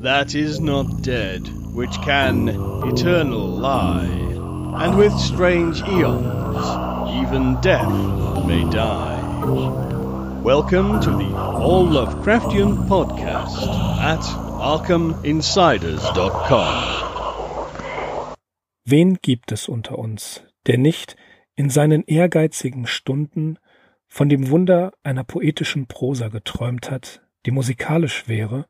that is not dead, which can eternal lie, and with strange eons, even death may die. Welcome to the All Lovecraftian Podcast at ArkhamInsiders.com. Wen gibt es unter uns, der nicht in seinen ehrgeizigen Stunden von dem Wunder einer poetischen Prosa geträumt hat, die musikalisch wäre,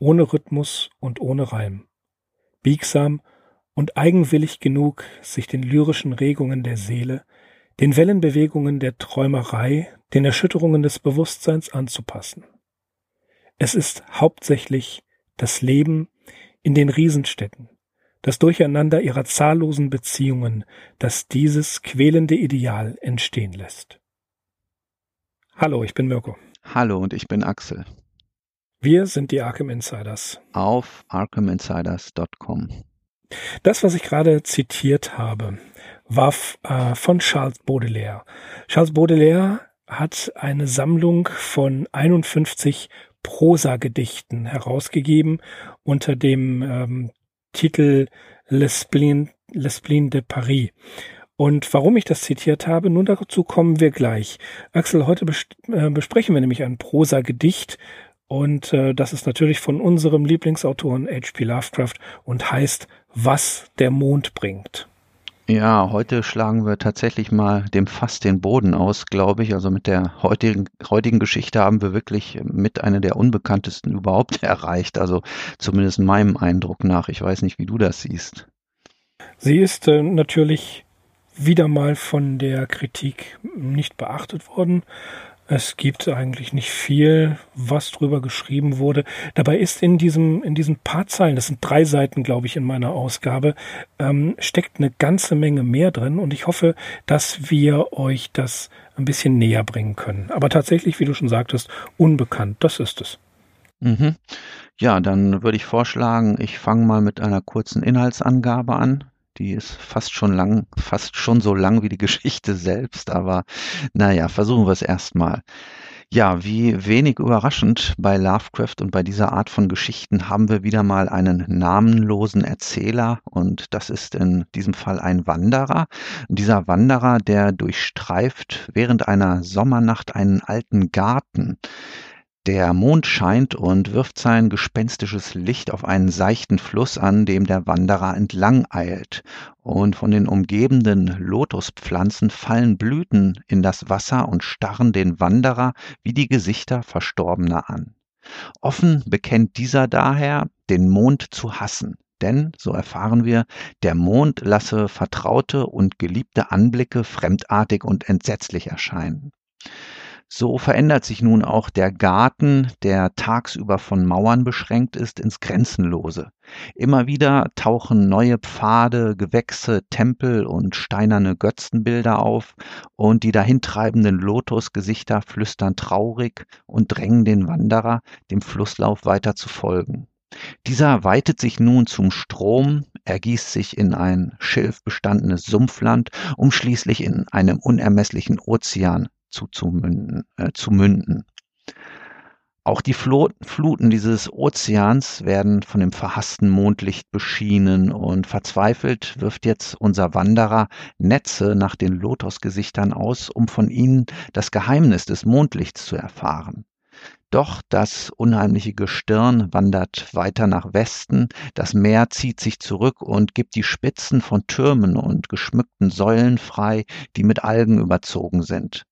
ohne Rhythmus und ohne Reim, biegsam und eigenwillig genug, sich den lyrischen Regungen der Seele, den Wellenbewegungen der Träumerei, den Erschütterungen des Bewusstseins anzupassen. Es ist hauptsächlich das Leben in den Riesenstädten, das Durcheinander ihrer zahllosen Beziehungen, das dieses quälende Ideal entstehen lässt. Hallo, ich bin Mirko. Hallo und ich bin Axel. Wir sind die Arkham Insiders. Auf arkhaminsiders.com. Das, was ich gerade zitiert habe, war äh, von Charles Baudelaire. Charles Baudelaire hat eine Sammlung von 51 Prosagedichten herausgegeben unter dem ähm, Titel Le Spleen, Le Spleen de Paris. Und warum ich das zitiert habe, nun dazu kommen wir gleich. Axel, heute bes äh, besprechen wir nämlich ein Prosa-Gedicht und äh, das ist natürlich von unserem Lieblingsautoren H.P. Lovecraft und heißt Was der Mond bringt. Ja, heute schlagen wir tatsächlich mal dem Fass den Boden aus, glaube ich. Also mit der heutigen, heutigen Geschichte haben wir wirklich mit einer der unbekanntesten überhaupt erreicht. Also zumindest meinem Eindruck nach. Ich weiß nicht, wie du das siehst. Sie ist äh, natürlich wieder mal von der Kritik nicht beachtet worden. Es gibt eigentlich nicht viel, was drüber geschrieben wurde. Dabei ist in diesem, in diesen paar Zeilen, das sind drei Seiten, glaube ich, in meiner Ausgabe, ähm, steckt eine ganze Menge mehr drin und ich hoffe, dass wir euch das ein bisschen näher bringen können. Aber tatsächlich, wie du schon sagtest, unbekannt, das ist es. Mhm. Ja, dann würde ich vorschlagen, ich fange mal mit einer kurzen Inhaltsangabe an. Die ist fast schon lang, fast schon so lang wie die Geschichte selbst, aber naja, versuchen wir es erstmal. Ja, wie wenig überraschend bei Lovecraft und bei dieser Art von Geschichten haben wir wieder mal einen namenlosen Erzähler und das ist in diesem Fall ein Wanderer. Dieser Wanderer, der durchstreift während einer Sommernacht einen alten Garten. Der Mond scheint und wirft sein gespenstisches Licht auf einen seichten Fluss an, dem der Wanderer entlang eilt, und von den umgebenden Lotuspflanzen fallen Blüten in das Wasser und starren den Wanderer wie die Gesichter Verstorbener an. Offen bekennt dieser daher, den Mond zu hassen, denn, so erfahren wir, der Mond lasse vertraute und geliebte Anblicke fremdartig und entsetzlich erscheinen. So verändert sich nun auch der Garten, der tagsüber von Mauern beschränkt ist, ins Grenzenlose. Immer wieder tauchen neue Pfade, Gewächse, Tempel und steinerne Götzenbilder auf, und die dahintreibenden Lotusgesichter flüstern traurig und drängen den Wanderer, dem Flusslauf weiter zu folgen. Dieser weitet sich nun zum Strom, ergießt sich in ein schilfbestandenes Sumpfland, um schließlich in einem unermesslichen Ozean zuzumünden, äh, zu münden. Auch die Fluten dieses Ozeans werden von dem verhassten Mondlicht beschienen und verzweifelt wirft jetzt unser Wanderer Netze nach den Lotosgesichtern aus, um von ihnen das Geheimnis des Mondlichts zu erfahren. Doch das unheimliche Gestirn wandert weiter nach Westen, das Meer zieht sich zurück und gibt die Spitzen von Türmen und geschmückten Säulen frei, die mit Algen überzogen sind.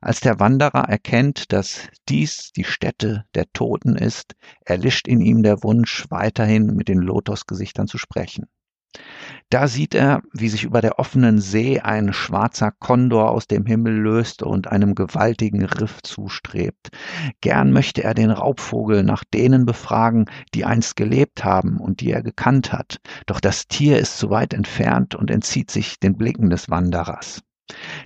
Als der Wanderer erkennt, dass dies die Stätte der Toten ist, erlischt in ihm der Wunsch, weiterhin mit den Lotosgesichtern zu sprechen. Da sieht er, wie sich über der offenen See ein schwarzer Kondor aus dem Himmel löst und einem gewaltigen Riff zustrebt. Gern möchte er den Raubvogel nach denen befragen, die einst gelebt haben und die er gekannt hat. Doch das Tier ist zu weit entfernt und entzieht sich den Blicken des Wanderers.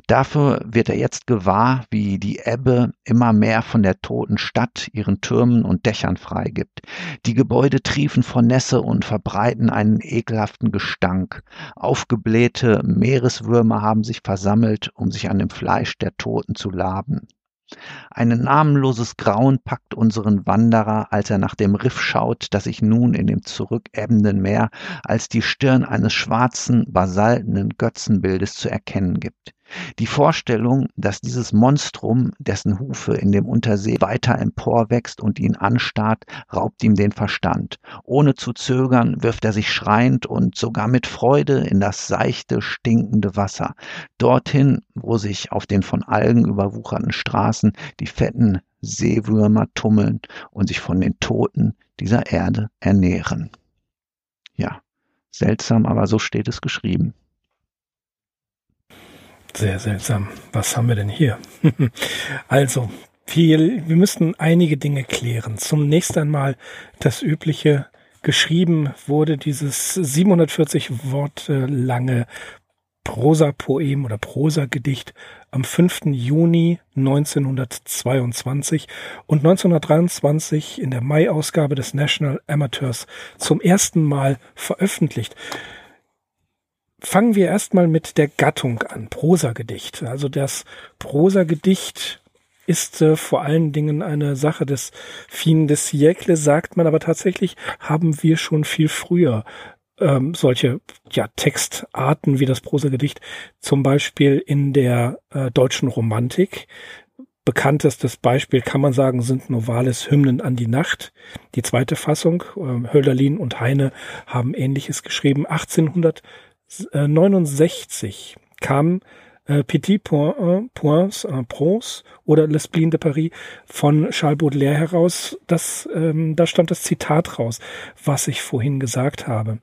Dafür wird er jetzt gewahr, wie die Ebbe immer mehr von der toten Stadt ihren Türmen und Dächern freigibt. Die Gebäude triefen vor Nässe und verbreiten einen ekelhaften Gestank. Aufgeblähte Meereswürmer haben sich versammelt, um sich an dem Fleisch der Toten zu laben. Ein namenloses Grauen packt unseren Wanderer, als er nach dem Riff schaut, das sich nun in dem zurückebbenden Meer als die Stirn eines schwarzen, basaltenen Götzenbildes zu erkennen gibt. Die Vorstellung, dass dieses Monstrum, dessen Hufe in dem Untersee weiter emporwächst und ihn anstarrt, raubt ihm den Verstand. Ohne zu zögern wirft er sich schreiend und sogar mit Freude in das seichte, stinkende Wasser, dorthin, wo sich auf den von Algen überwucherten Straßen die fetten Seewürmer tummeln und sich von den Toten dieser Erde ernähren. Ja, seltsam, aber so steht es geschrieben. Sehr seltsam. Was haben wir denn hier? also, viel, wir müssen einige Dinge klären. Zunächst einmal das übliche. Geschrieben wurde dieses 740 Worte lange Prosa-Poem oder Prosa-Gedicht am 5. Juni 1922 und 1923 in der Mai-Ausgabe des National Amateurs zum ersten Mal veröffentlicht. Fangen wir erstmal mit der Gattung an, Prosagedicht. Also das Prosagedicht ist äh, vor allen Dingen eine Sache des Fin des Siècle, sagt man, aber tatsächlich haben wir schon viel früher ähm, solche ja, Textarten wie das Prosagedicht, zum Beispiel in der äh, deutschen Romantik. Bekanntestes Beispiel kann man sagen, sind Novales Hymnen an die Nacht. Die zweite Fassung, äh, Hölderlin und Heine haben ähnliches geschrieben. 1800 69 kam äh, Petit Point, äh, Points, äh, Prose oder Le Spleen de Paris von Charles Baudelaire heraus. Das, ähm, da stammt das Zitat raus, was ich vorhin gesagt habe.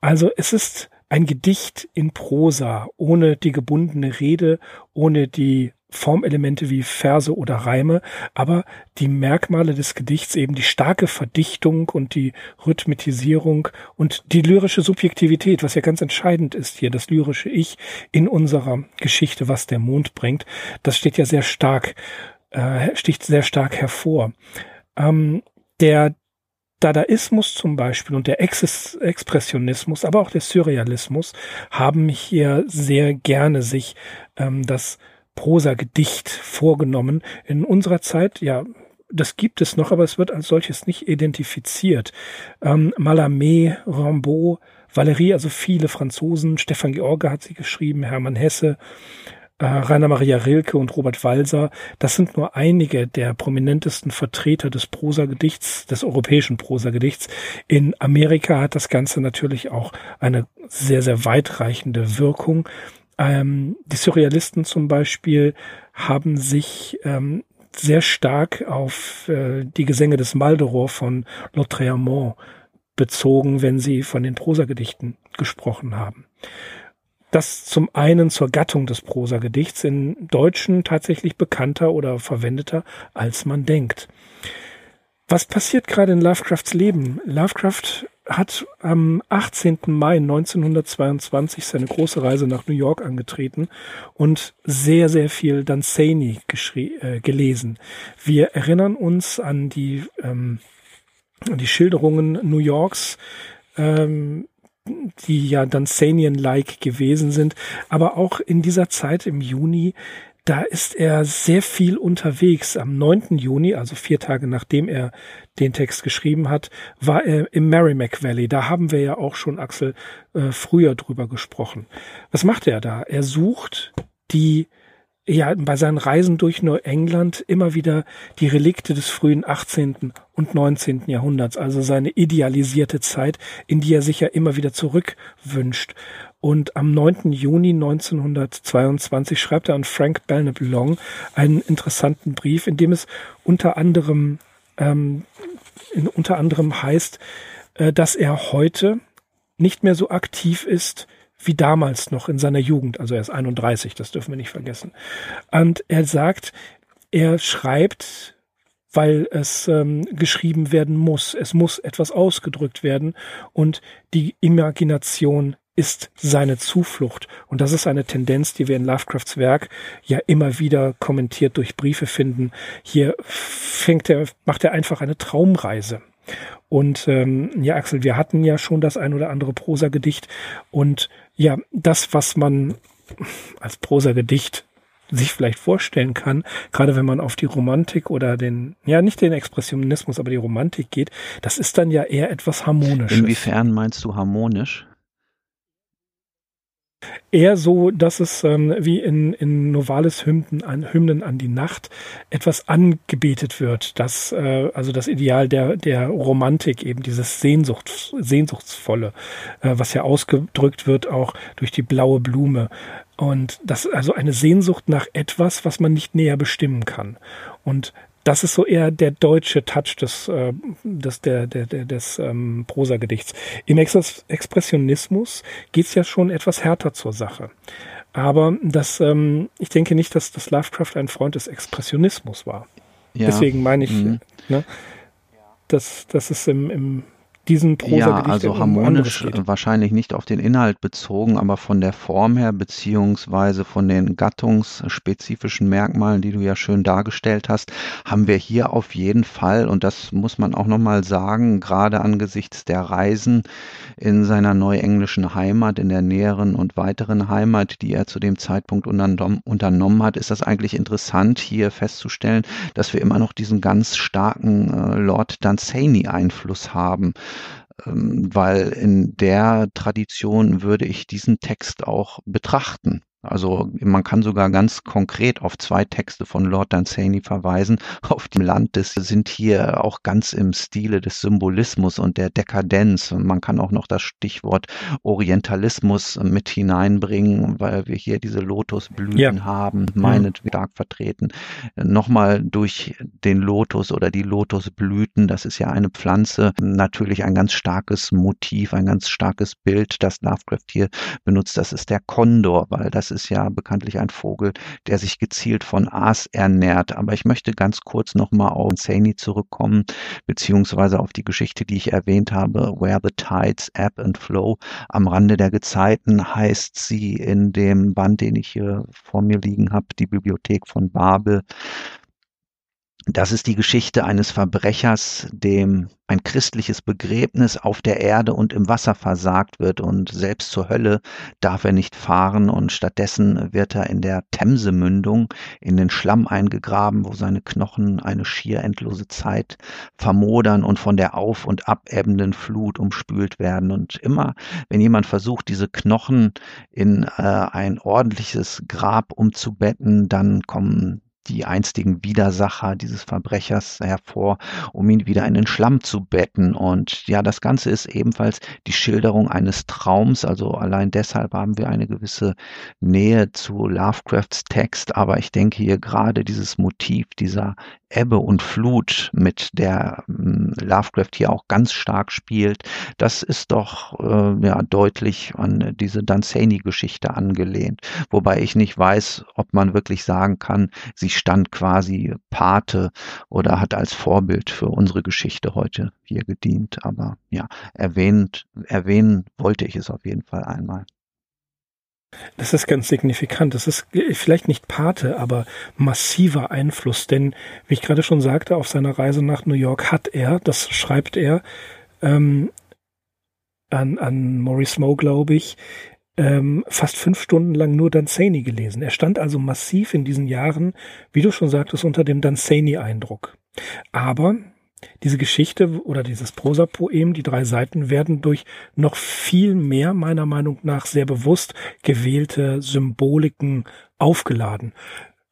Also es ist ein Gedicht in Prosa, ohne die gebundene Rede, ohne die Formelemente wie Verse oder Reime, aber die Merkmale des Gedichts eben die starke Verdichtung und die Rhythmisierung und die lyrische Subjektivität, was ja ganz entscheidend ist hier, das lyrische Ich in unserer Geschichte, was der Mond bringt, das steht ja sehr stark, äh, sticht sehr stark hervor. Ähm, der Dadaismus zum Beispiel und der Ex Expressionismus, aber auch der Surrealismus haben hier sehr gerne sich ähm, das Prosa-Gedicht vorgenommen. In unserer Zeit, ja, das gibt es noch, aber es wird als solches nicht identifiziert. Ähm, Mallarmé, Rimbaud, Valéry, also viele Franzosen, Stefan George hat sie geschrieben, Hermann Hesse, äh, Rainer Maria Rilke und Robert Walser. Das sind nur einige der prominentesten Vertreter des Prosagedichts, des europäischen Prosagedichts. In Amerika hat das Ganze natürlich auch eine sehr, sehr weitreichende Wirkung. Ähm, die Surrealisten zum Beispiel haben sich ähm, sehr stark auf äh, die Gesänge des Maldoror von Lautréamont bezogen, wenn sie von den Prosagedichten gesprochen haben. Das zum einen zur Gattung des Prosagedichts in Deutschen tatsächlich bekannter oder verwendeter, als man denkt. Was passiert gerade in Lovecrafts Leben? Lovecraft hat am 18. Mai 1922 seine große Reise nach New York angetreten und sehr, sehr viel Danzani äh, gelesen. Wir erinnern uns an die, ähm, die Schilderungen New Yorks, ähm, die ja Danzanian-like gewesen sind, aber auch in dieser Zeit im Juni da ist er sehr viel unterwegs. Am 9. Juni, also vier Tage nachdem er den Text geschrieben hat, war er im Merrimack Valley. Da haben wir ja auch schon, Axel, äh, früher drüber gesprochen. Was macht er da? Er sucht die ja, bei seinen Reisen durch Neuengland immer wieder die Relikte des frühen 18. und 19. Jahrhunderts, also seine idealisierte Zeit, in die er sich ja immer wieder zurückwünscht. Und am 9. Juni 1922 schreibt er an Frank Belknap Long einen interessanten Brief, in dem es unter anderem, ähm, in, unter anderem heißt, äh, dass er heute nicht mehr so aktiv ist wie damals noch in seiner Jugend. Also er ist 31, das dürfen wir nicht vergessen. Und er sagt, er schreibt weil es ähm, geschrieben werden muss. Es muss etwas ausgedrückt werden und die Imagination ist seine Zuflucht. Und das ist eine Tendenz, die wir in Lovecrafts Werk ja immer wieder kommentiert durch Briefe finden. Hier fängt er, macht er einfach eine Traumreise. Und ähm, ja, Axel, wir hatten ja schon das ein oder andere Prosagedicht. Und ja, das, was man als Prosagedicht sich vielleicht vorstellen kann, gerade wenn man auf die Romantik oder den, ja nicht den Expressionismus, aber die Romantik geht, das ist dann ja eher etwas harmonisches. Inwiefern meinst du harmonisch? Eher so, dass es ähm, wie in, in Novalis Hymnen an, Hymnen an die Nacht etwas angebetet wird. Das, äh, also das Ideal der, der Romantik, eben dieses Sehnsucht, Sehnsuchtsvolle, äh, was ja ausgedrückt wird auch durch die blaue Blume. Und das also eine Sehnsucht nach etwas, was man nicht näher bestimmen kann. Und das ist so eher der deutsche Touch des, äh, des, der, der, der, des ähm, Prosagedichts. Im Ex Expressionismus geht's ja schon etwas härter zur Sache. Aber das, ähm, ich denke nicht, dass das Lovecraft ein Freund des Expressionismus war. Ja. Deswegen meine ich, mhm. ne, dass, dass es im, im diesen Prosa Ja, also harmonisch wahrscheinlich nicht auf den Inhalt bezogen, aber von der Form her beziehungsweise von den gattungsspezifischen Merkmalen, die du ja schön dargestellt hast, haben wir hier auf jeden Fall, und das muss man auch nochmal sagen, gerade angesichts der Reisen in seiner neuenglischen Heimat, in der näheren und weiteren Heimat, die er zu dem Zeitpunkt unternommen hat, ist das eigentlich interessant, hier festzustellen, dass wir immer noch diesen ganz starken äh, Lord Dunsany-Einfluss haben. Ähm, weil in der Tradition würde ich diesen Text auch betrachten. Also man kann sogar ganz konkret auf zwei Texte von Lord Dunsany verweisen. Auf dem Land des sind hier auch ganz im Stile des Symbolismus und der Dekadenz. Man kann auch noch das Stichwort Orientalismus mit hineinbringen, weil wir hier diese Lotusblüten ja. haben, meinet stark vertreten. Nochmal durch den Lotus oder die Lotusblüten, das ist ja eine Pflanze, natürlich ein ganz starkes Motiv, ein ganz starkes Bild, das Lovecraft hier benutzt. Das ist der Kondor, weil das ist ja bekanntlich ein Vogel, der sich gezielt von Aas ernährt. Aber ich möchte ganz kurz nochmal auf Saney zurückkommen, beziehungsweise auf die Geschichte, die ich erwähnt habe, Where the Tides Ebb and Flow. Am Rande der Gezeiten heißt sie in dem Band, den ich hier vor mir liegen habe, die Bibliothek von Babel. Das ist die Geschichte eines Verbrechers, dem ein christliches Begräbnis auf der Erde und im Wasser versagt wird und selbst zur Hölle darf er nicht fahren und stattdessen wird er in der Themsemündung in den Schlamm eingegraben, wo seine Knochen eine schier endlose Zeit vermodern und von der auf- und abebbenden Flut umspült werden. Und immer, wenn jemand versucht, diese Knochen in äh, ein ordentliches Grab umzubetten, dann kommen die einstigen Widersacher dieses Verbrechers hervor, um ihn wieder in den Schlamm zu betten. Und ja, das Ganze ist ebenfalls die Schilderung eines Traums. Also allein deshalb haben wir eine gewisse Nähe zu Lovecrafts Text. Aber ich denke hier gerade dieses Motiv dieser Ebbe und Flut, mit der ähm, Lovecraft hier auch ganz stark spielt, das ist doch äh, ja deutlich an diese Dunsany-Geschichte angelehnt. Wobei ich nicht weiß, ob man wirklich sagen kann, sie stand quasi Pate oder hat als Vorbild für unsere Geschichte heute hier gedient. Aber ja, erwähnt, erwähnen wollte ich es auf jeden Fall einmal. Das ist ganz signifikant. Das ist vielleicht nicht Pate, aber massiver Einfluss. Denn, wie ich gerade schon sagte, auf seiner Reise nach New York hat er, das schreibt er ähm, an, an Maurice Moe, glaube ich, ähm, fast fünf Stunden lang nur Dunsany gelesen. Er stand also massiv in diesen Jahren, wie du schon sagtest, unter dem Dunsany-Eindruck. Aber diese Geschichte oder dieses Prosapoem, die drei Seiten, werden durch noch viel mehr, meiner Meinung nach, sehr bewusst gewählte Symboliken aufgeladen.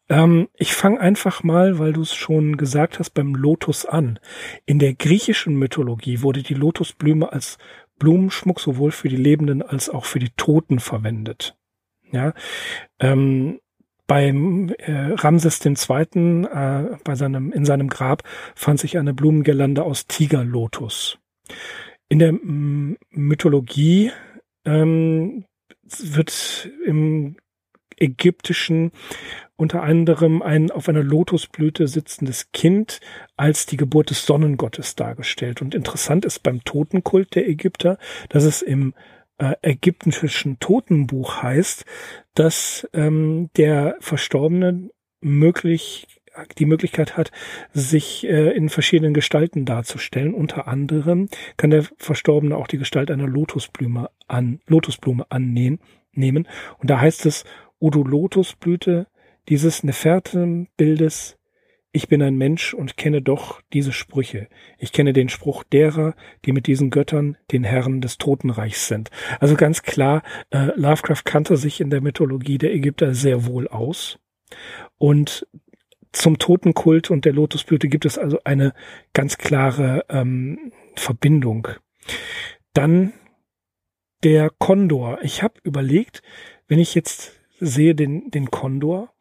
Ähm, ich fange einfach mal, weil du es schon gesagt hast, beim Lotus an. In der griechischen Mythologie wurde die Lotusblume als Blumenschmuck sowohl für die Lebenden als auch für die Toten verwendet. Ja, ähm, beim äh, Ramses II. Äh, bei seinem, in seinem Grab fand sich eine Blumengirlande aus Tigerlotus. In der M Mythologie ähm, wird im Ägyptischen unter anderem ein auf einer Lotusblüte sitzendes Kind als die Geburt des Sonnengottes dargestellt. Und interessant ist beim Totenkult der Ägypter, dass es im äh, ägyptischen Totenbuch heißt, dass ähm, der Verstorbene möglich die Möglichkeit hat, sich äh, in verschiedenen Gestalten darzustellen. Unter anderem kann der Verstorbene auch die Gestalt einer Lotusblume an Lotusblume annehmen. Nehmen. Und da heißt es, O du Lotusblüte, dieses Nefertem-Bildes ich bin ein Mensch und kenne doch diese Sprüche. Ich kenne den Spruch derer, die mit diesen Göttern den Herren des Totenreichs sind. Also ganz klar, äh, Lovecraft kannte sich in der Mythologie der Ägypter sehr wohl aus. Und zum Totenkult und der Lotusblüte gibt es also eine ganz klare ähm, Verbindung. Dann der Kondor. Ich habe überlegt, wenn ich jetzt sehe den, den Kondor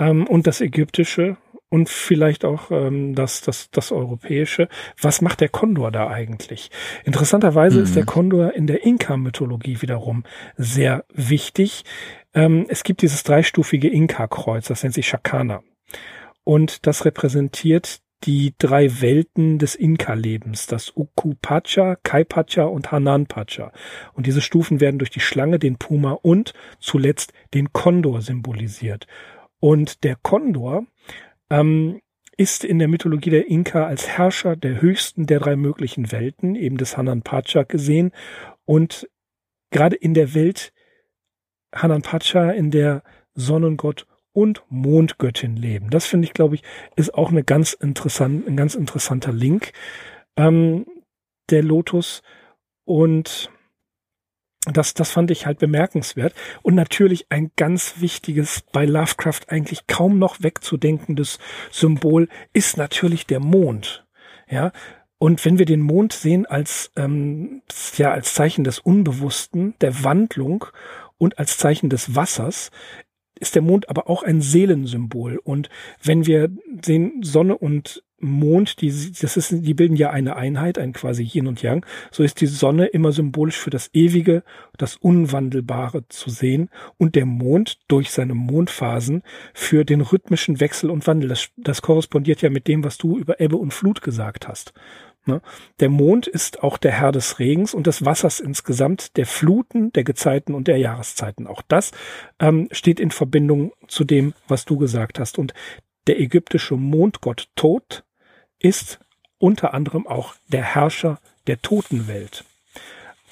ähm, und das Ägyptische und vielleicht auch ähm, das, das, das Europäische. Was macht der Kondor da eigentlich? Interessanterweise mhm. ist der mhm. Kondor in der Inka-Mythologie wiederum sehr wichtig. Ähm, es gibt dieses dreistufige Inka-Kreuz, das nennt sich Shakana. Und das repräsentiert die drei Welten des Inka-Lebens, das Ukupacha, Kaipacha und Hananpacha. Und diese Stufen werden durch die Schlange, den Puma und zuletzt den Kondor symbolisiert. Und der Kondor ähm, ist in der Mythologie der Inka als Herrscher der höchsten der drei möglichen Welten, eben des Hananpacha gesehen. Und gerade in der Welt Hananpacha, in der Sonnengott und Mondgöttin leben. Das finde ich, glaube ich, ist auch eine ganz interessant, ein ganz interessanter Link. Ähm, der Lotus und das, das fand ich halt bemerkenswert. Und natürlich ein ganz wichtiges, bei Lovecraft eigentlich kaum noch wegzudenkendes Symbol ist natürlich der Mond. Ja. Und wenn wir den Mond sehen als, ähm, ja, als Zeichen des Unbewussten, der Wandlung und als Zeichen des Wassers, ist der Mond aber auch ein Seelensymbol. Und wenn wir sehen, Sonne und Mond, die, das ist, die bilden ja eine Einheit, ein quasi Yin und Yang. So ist die Sonne immer symbolisch für das Ewige, das Unwandelbare zu sehen und der Mond durch seine Mondphasen für den rhythmischen Wechsel und Wandel. Das, das korrespondiert ja mit dem, was du über Ebbe und Flut gesagt hast. Ne? Der Mond ist auch der Herr des Regens und des Wassers insgesamt, der Fluten, der Gezeiten und der Jahreszeiten. Auch das ähm, steht in Verbindung zu dem, was du gesagt hast. Und der ägyptische Mondgott Tod ist unter anderem auch der Herrscher der Totenwelt.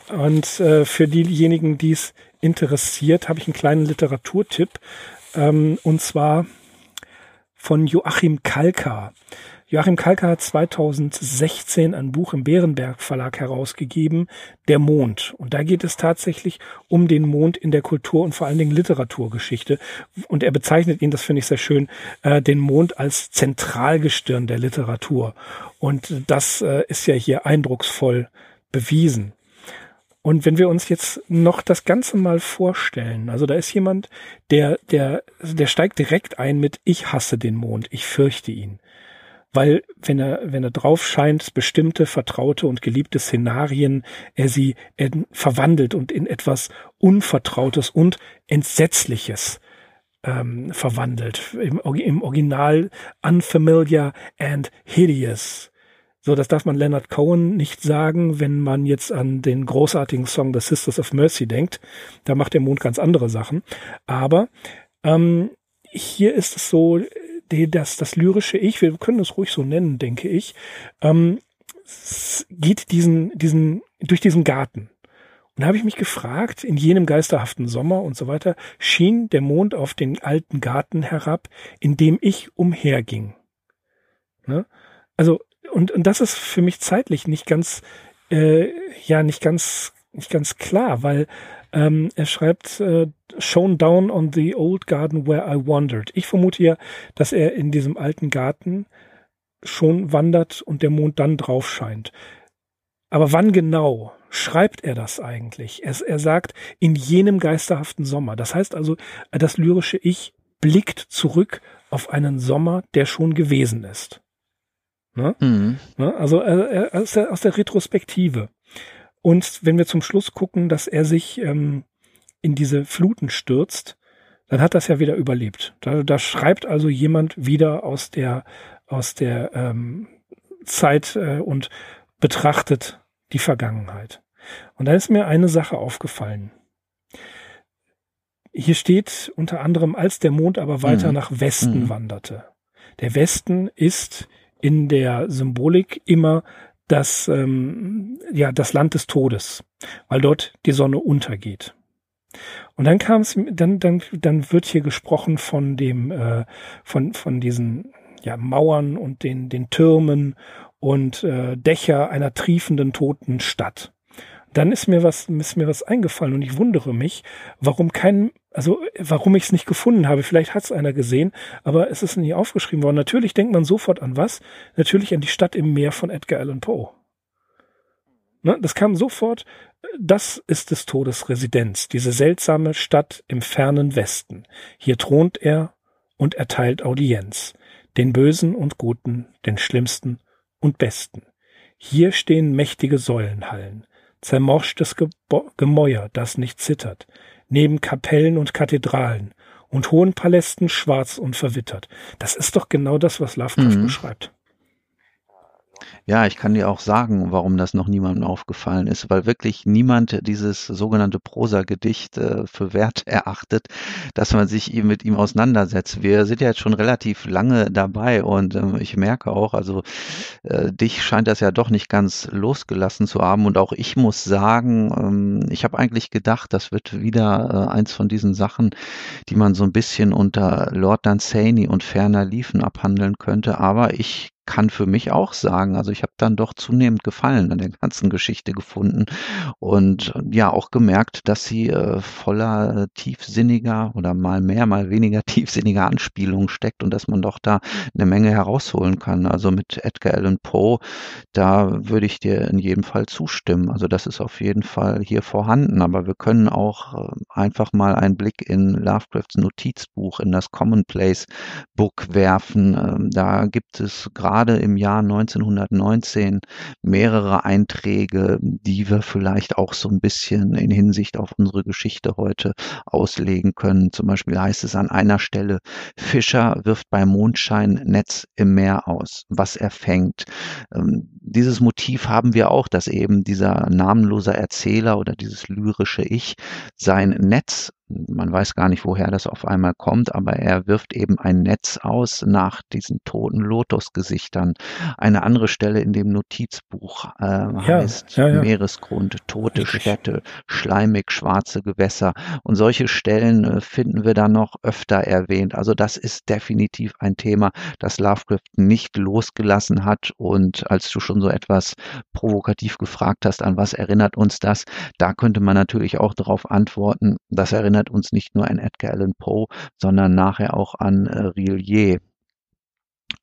Und äh, für diejenigen, die es interessiert, habe ich einen kleinen Literaturtipp. Ähm, und zwar von Joachim Kalka. Joachim Kalka hat 2016 ein Buch im Bärenberg Verlag herausgegeben, Der Mond. Und da geht es tatsächlich um den Mond in der Kultur und vor allen Dingen Literaturgeschichte. Und er bezeichnet ihn, das finde ich sehr schön, äh, den Mond als Zentralgestirn der Literatur. Und das äh, ist ja hier eindrucksvoll bewiesen. Und wenn wir uns jetzt noch das Ganze mal vorstellen, also da ist jemand, der, der, der steigt direkt ein mit Ich hasse den Mond, ich fürchte ihn weil wenn er, wenn er drauf scheint, bestimmte vertraute und geliebte Szenarien, er sie er verwandelt und in etwas Unvertrautes und Entsetzliches ähm, verwandelt. Im, Im Original unfamiliar and hideous. So, das darf man Leonard Cohen nicht sagen, wenn man jetzt an den großartigen Song The Sisters of Mercy denkt. Da macht der Mond ganz andere Sachen. Aber ähm, hier ist es so, die, das, das lyrische Ich, wir können es ruhig so nennen, denke ich, ähm, geht diesen, diesen, durch diesen Garten. Und da habe ich mich gefragt, in jenem geisterhaften Sommer und so weiter, schien der Mond auf den alten Garten herab, in dem ich umherging. Ne? Also, und, und das ist für mich zeitlich nicht ganz, äh, ja, nicht ganz, nicht ganz klar, weil ähm, er schreibt, äh, shown down on the old garden where I wandered. Ich vermute ja, dass er in diesem alten Garten schon wandert und der Mond dann drauf scheint. Aber wann genau schreibt er das eigentlich? Er, er sagt, in jenem geisterhaften Sommer. Das heißt also, das lyrische Ich blickt zurück auf einen Sommer, der schon gewesen ist. Ne? Mhm. Ne? Also äh, aus, der, aus der Retrospektive. Und wenn wir zum Schluss gucken, dass er sich ähm, in diese Fluten stürzt, dann hat das ja wieder überlebt. Da, da schreibt also jemand wieder aus der aus der ähm, Zeit äh, und betrachtet die Vergangenheit. Und da ist mir eine Sache aufgefallen. Hier steht unter anderem, als der Mond aber weiter mhm. nach Westen mhm. wanderte. Der Westen ist in der Symbolik immer das, ähm, ja, das Land des Todes, weil dort die Sonne untergeht. Und dann kam es, dann, dann, dann wird hier gesprochen von dem, äh, von, von diesen ja, Mauern und den, den Türmen und äh, Dächer einer triefenden toten Stadt. Dann ist mir was, ist mir was eingefallen und ich wundere mich, warum kein, also warum ich es nicht gefunden habe. Vielleicht hat es einer gesehen, aber es ist nie aufgeschrieben worden. Natürlich denkt man sofort an was? Natürlich an die Stadt im Meer von Edgar Allan Poe. Ne, das kam sofort. Das ist des Todes Residenz, diese seltsame Stadt im fernen Westen. Hier thront er und erteilt Audienz, den Bösen und Guten, den Schlimmsten und Besten. Hier stehen mächtige Säulenhallen, zermorschtes Gemäuer, das nicht zittert, neben Kapellen und Kathedralen und hohen Palästen schwarz und verwittert. Das ist doch genau das, was Lovecraft mhm. beschreibt. Ja, ich kann dir auch sagen, warum das noch niemandem aufgefallen ist, weil wirklich niemand dieses sogenannte Prosa-Gedicht äh, für wert erachtet, dass man sich ihm mit ihm auseinandersetzt. Wir sind ja jetzt schon relativ lange dabei und äh, ich merke auch, also äh, dich scheint das ja doch nicht ganz losgelassen zu haben und auch ich muss sagen, ähm, ich habe eigentlich gedacht, das wird wieder äh, eins von diesen Sachen, die man so ein bisschen unter Lord Dunsany und ferner Liefen abhandeln könnte, aber ich kann für mich auch sagen, also ich habe dann doch zunehmend Gefallen an der ganzen Geschichte gefunden und ja auch gemerkt, dass sie äh, voller äh, tiefsinniger oder mal mehr, mal weniger tiefsinniger Anspielungen steckt und dass man doch da eine Menge herausholen kann. Also mit Edgar Allan Poe, da würde ich dir in jedem Fall zustimmen. Also das ist auf jeden Fall hier vorhanden, aber wir können auch äh, einfach mal einen Blick in Lovecrafts Notizbuch, in das Commonplace Book werfen. Ähm, da gibt es gerade gerade im Jahr 1919 mehrere Einträge, die wir vielleicht auch so ein bisschen in Hinsicht auf unsere Geschichte heute auslegen können. Zum Beispiel heißt es an einer Stelle, Fischer wirft bei Mondschein Netz im Meer aus, was er fängt. Ähm, dieses Motiv haben wir auch, dass eben dieser namenlose Erzähler oder dieses lyrische Ich sein Netz man weiß gar nicht, woher das auf einmal kommt, aber er wirft eben ein Netz aus nach diesen toten Lotusgesichtern. Eine andere Stelle in dem Notizbuch äh, ja, heißt ja, ja. Meeresgrund, tote Richtig. Städte, schleimig schwarze Gewässer. Und solche Stellen äh, finden wir dann noch öfter erwähnt. Also das ist definitiv ein Thema, das Lovecraft nicht losgelassen hat. Und als du schon so etwas provokativ gefragt hast, an was erinnert uns das, da könnte man natürlich auch darauf antworten, das erinnert erinnert uns nicht nur an Edgar Allan Poe, sondern nachher auch an äh, Rillier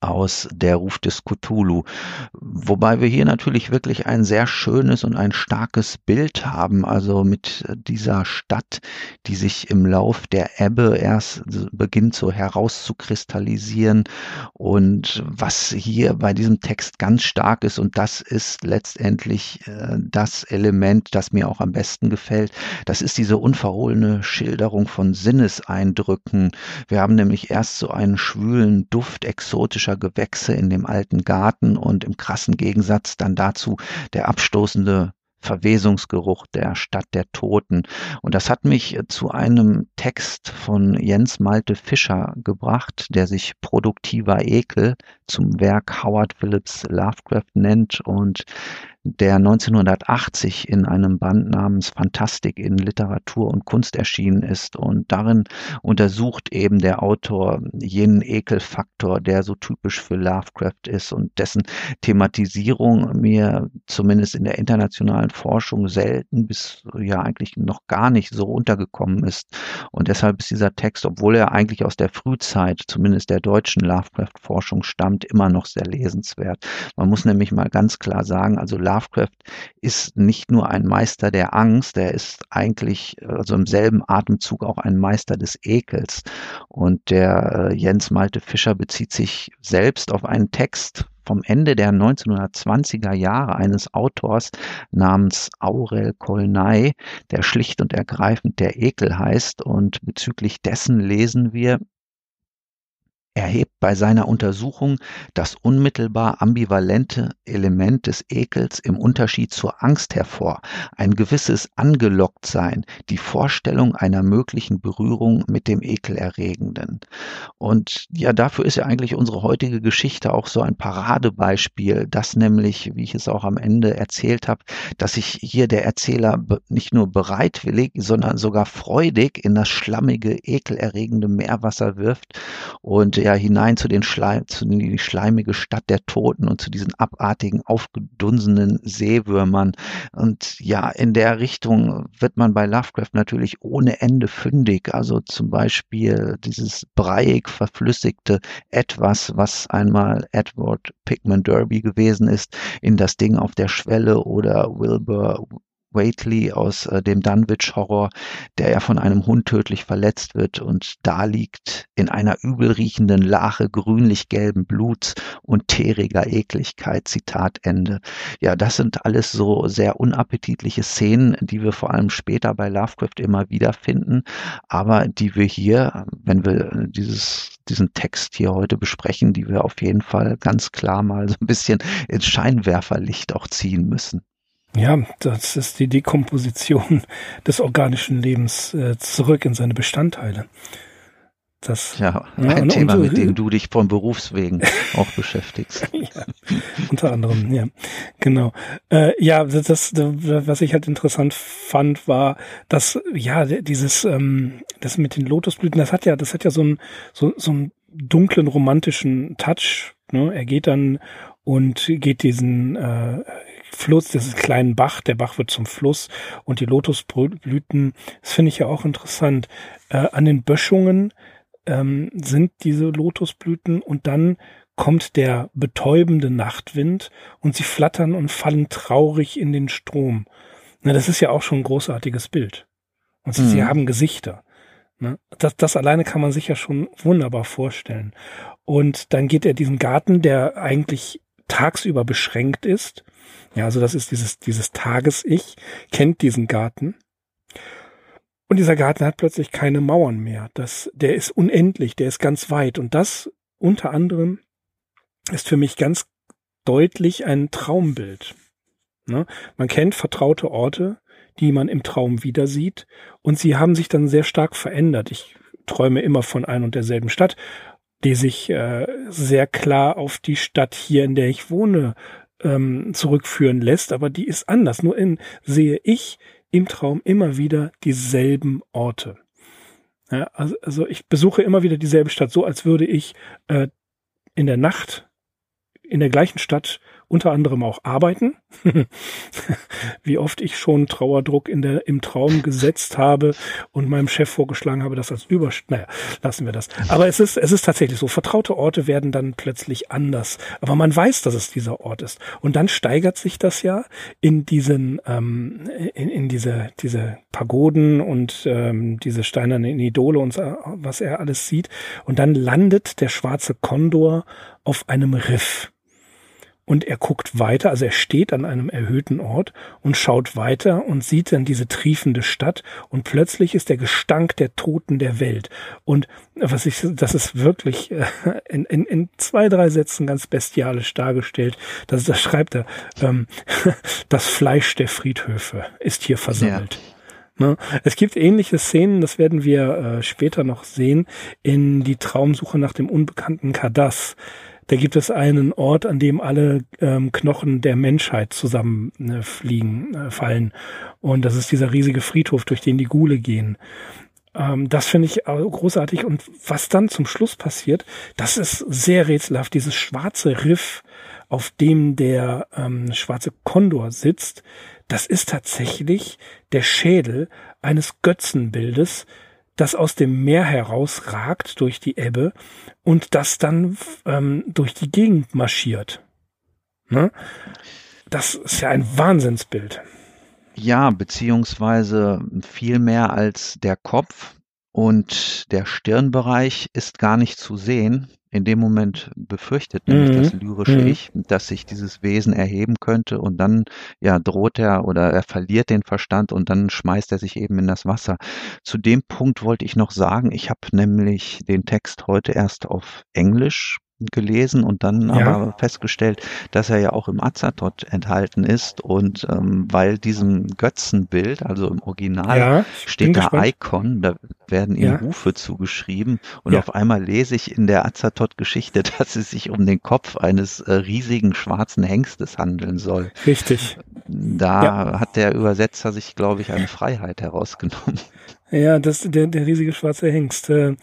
aus Der Ruf des Cthulhu. Wobei wir hier natürlich wirklich ein sehr schönes und ein starkes Bild haben, also mit dieser Stadt, die sich im Lauf der Ebbe erst beginnt so herauszukristallisieren und was hier bei diesem Text ganz stark ist und das ist letztendlich äh, das Element, das mir auch am besten gefällt, das ist diese unverhohlene Schilderung von Sinneseindrücken. Wir haben nämlich erst so einen schwülen Duft exotischer exotischer Gewächse in dem alten Garten und im krassen Gegensatz dann dazu der abstoßende Verwesungsgeruch der Stadt der Toten. Und das hat mich zu einem Text von Jens Malte Fischer gebracht, der sich Produktiver Ekel zum Werk Howard Phillips Lovecraft nennt und der 1980 in einem Band namens Fantastik in Literatur und Kunst erschienen ist. Und darin untersucht eben der Autor jenen Ekelfaktor, der so typisch für Lovecraft ist und dessen Thematisierung mir zumindest in der internationalen Forschung selten bis ja eigentlich noch gar nicht so untergekommen ist. Und deshalb ist dieser Text, obwohl er eigentlich aus der Frühzeit, zumindest der deutschen Lovecraft-Forschung stammt, immer noch sehr lesenswert. Man muss nämlich mal ganz klar sagen, also Lovecraft Lovecraft ist nicht nur ein Meister der Angst, er ist eigentlich also im selben Atemzug auch ein Meister des Ekels. Und der äh, Jens Malte Fischer bezieht sich selbst auf einen Text vom Ende der 1920er Jahre eines Autors namens Aurel Kolnay, der schlicht und ergreifend der Ekel heißt. Und bezüglich dessen lesen wir, erhebt bei seiner Untersuchung das unmittelbar ambivalente Element des Ekels im Unterschied zur Angst hervor, ein gewisses Angelocktsein, die Vorstellung einer möglichen Berührung mit dem Ekelerregenden. Und ja, dafür ist ja eigentlich unsere heutige Geschichte auch so ein Paradebeispiel, dass nämlich, wie ich es auch am Ende erzählt habe, dass sich hier der Erzähler nicht nur bereitwillig, sondern sogar freudig in das schlammige, ekelerregende Meerwasser wirft und ja hinein zu den Schleim, zu die schleimige Stadt der Toten und zu diesen abartigen, aufgedunsenen Seewürmern. Und ja, in der Richtung wird man bei Lovecraft natürlich ohne Ende fündig. Also zum Beispiel dieses breiig verflüssigte etwas, was einmal Edward Pickman Derby gewesen ist, in das Ding auf der Schwelle oder Wilbur Whately aus äh, dem Dunwich-Horror, der ja von einem Hund tödlich verletzt wird und da liegt in einer übelriechenden Lache grünlich-gelben Bluts und teeriger Ekligkeit. Zitat Ende. Ja, das sind alles so sehr unappetitliche Szenen, die wir vor allem später bei Lovecraft immer wieder finden, aber die wir hier, wenn wir dieses diesen Text hier heute besprechen, die wir auf jeden Fall ganz klar mal so ein bisschen ins Scheinwerferlicht auch ziehen müssen. Ja, das ist die Dekomposition des organischen Lebens äh, zurück in seine Bestandteile. Das, ja, ja ein Thema, so, mit dem du dich von Berufswegen auch beschäftigst. ja, unter anderem, ja, genau. Äh, ja, das, das, was ich halt interessant fand, war, dass ja dieses, ähm, das mit den Lotusblüten, das hat ja, das hat ja so einen so, so einen dunklen romantischen Touch. Ne? Er geht dann und geht diesen äh, Fluss, das ist ein kleiner Bach, der Bach wird zum Fluss und die Lotusblüten, das finde ich ja auch interessant. Äh, an den Böschungen ähm, sind diese Lotusblüten und dann kommt der betäubende Nachtwind und sie flattern und fallen traurig in den Strom. Na, das ist ja auch schon ein großartiges Bild. Und sie, mhm. sie haben Gesichter. Ne? Das, das alleine kann man sich ja schon wunderbar vorstellen. Und dann geht er diesen Garten, der eigentlich tagsüber beschränkt ist, ja, also das ist dieses, dieses Tages-Ich, kennt diesen Garten. Und dieser Garten hat plötzlich keine Mauern mehr. Das, der ist unendlich, der ist ganz weit. Und das unter anderem ist für mich ganz deutlich ein Traumbild. Ne? Man kennt vertraute Orte, die man im Traum wieder sieht. Und sie haben sich dann sehr stark verändert. Ich träume immer von ein und derselben Stadt, die sich äh, sehr klar auf die Stadt hier, in der ich wohne, ähm, zurückführen lässt, aber die ist anders. Nur in, sehe ich im Traum immer wieder dieselben Orte. Ja, also, also ich besuche immer wieder dieselbe Stadt, so als würde ich äh, in der Nacht in der gleichen Stadt unter anderem auch arbeiten. Wie oft ich schon Trauerdruck in der, im Traum gesetzt habe und meinem Chef vorgeschlagen habe, das als Überst, naja, lassen wir das. Aber es ist, es ist tatsächlich so. Vertraute Orte werden dann plötzlich anders. Aber man weiß, dass es dieser Ort ist. Und dann steigert sich das ja in diesen, ähm, in, in diese, diese Pagoden und ähm, diese steinernen Idole und was er alles sieht. Und dann landet der schwarze Kondor auf einem Riff und er guckt weiter, also er steht an einem erhöhten Ort und schaut weiter und sieht dann diese triefende Stadt und plötzlich ist der Gestank der Toten der Welt. Und was ich, das ist wirklich äh, in, in, in zwei, drei Sätzen ganz bestialisch dargestellt. Das, das schreibt er, ähm, das Fleisch der Friedhöfe ist hier versammelt. Ja. Ne? Es gibt ähnliche Szenen, das werden wir äh, später noch sehen, in die Traumsuche nach dem unbekannten Kadas. Da gibt es einen Ort, an dem alle ähm, Knochen der Menschheit zusammenfliegen, äh, äh, fallen. Und das ist dieser riesige Friedhof, durch den die Gule gehen. Ähm, das finde ich großartig. Und was dann zum Schluss passiert, das ist sehr rätselhaft. Dieses schwarze Riff, auf dem der ähm, schwarze Kondor sitzt, das ist tatsächlich der Schädel eines Götzenbildes, das aus dem Meer herausragt durch die Ebbe und das dann ähm, durch die Gegend marschiert. Ne? Das ist ja ein Wahnsinnsbild. Ja, beziehungsweise viel mehr als der Kopf und der Stirnbereich ist gar nicht zu sehen in dem Moment befürchtet, nämlich Mhm. das lyrische Mhm. Ich, dass sich dieses Wesen erheben könnte und dann ja droht er oder er verliert den Verstand und dann schmeißt er sich eben in das Wasser. Zu dem Punkt wollte ich noch sagen, ich habe nämlich den Text heute erst auf Englisch gelesen und dann Ja. aber festgestellt, dass er ja auch im Azathoth enthalten ist und ähm, weil diesem Götzenbild, also im Original, Ja, steht da gespannt. Icon, da werden ihm Ja. Rufe zugeschrieben und auf einmal lese ich in der Azathoth-Geschichte, dass es sich um den Kopf eines äh, riesigen schwarzen Hengstes handeln soll. Richtig. Da hat der Übersetzer sich, glaube ich, eine Freiheit herausgenommen. Ja, das der der riesige schwarze Hengst. Äh,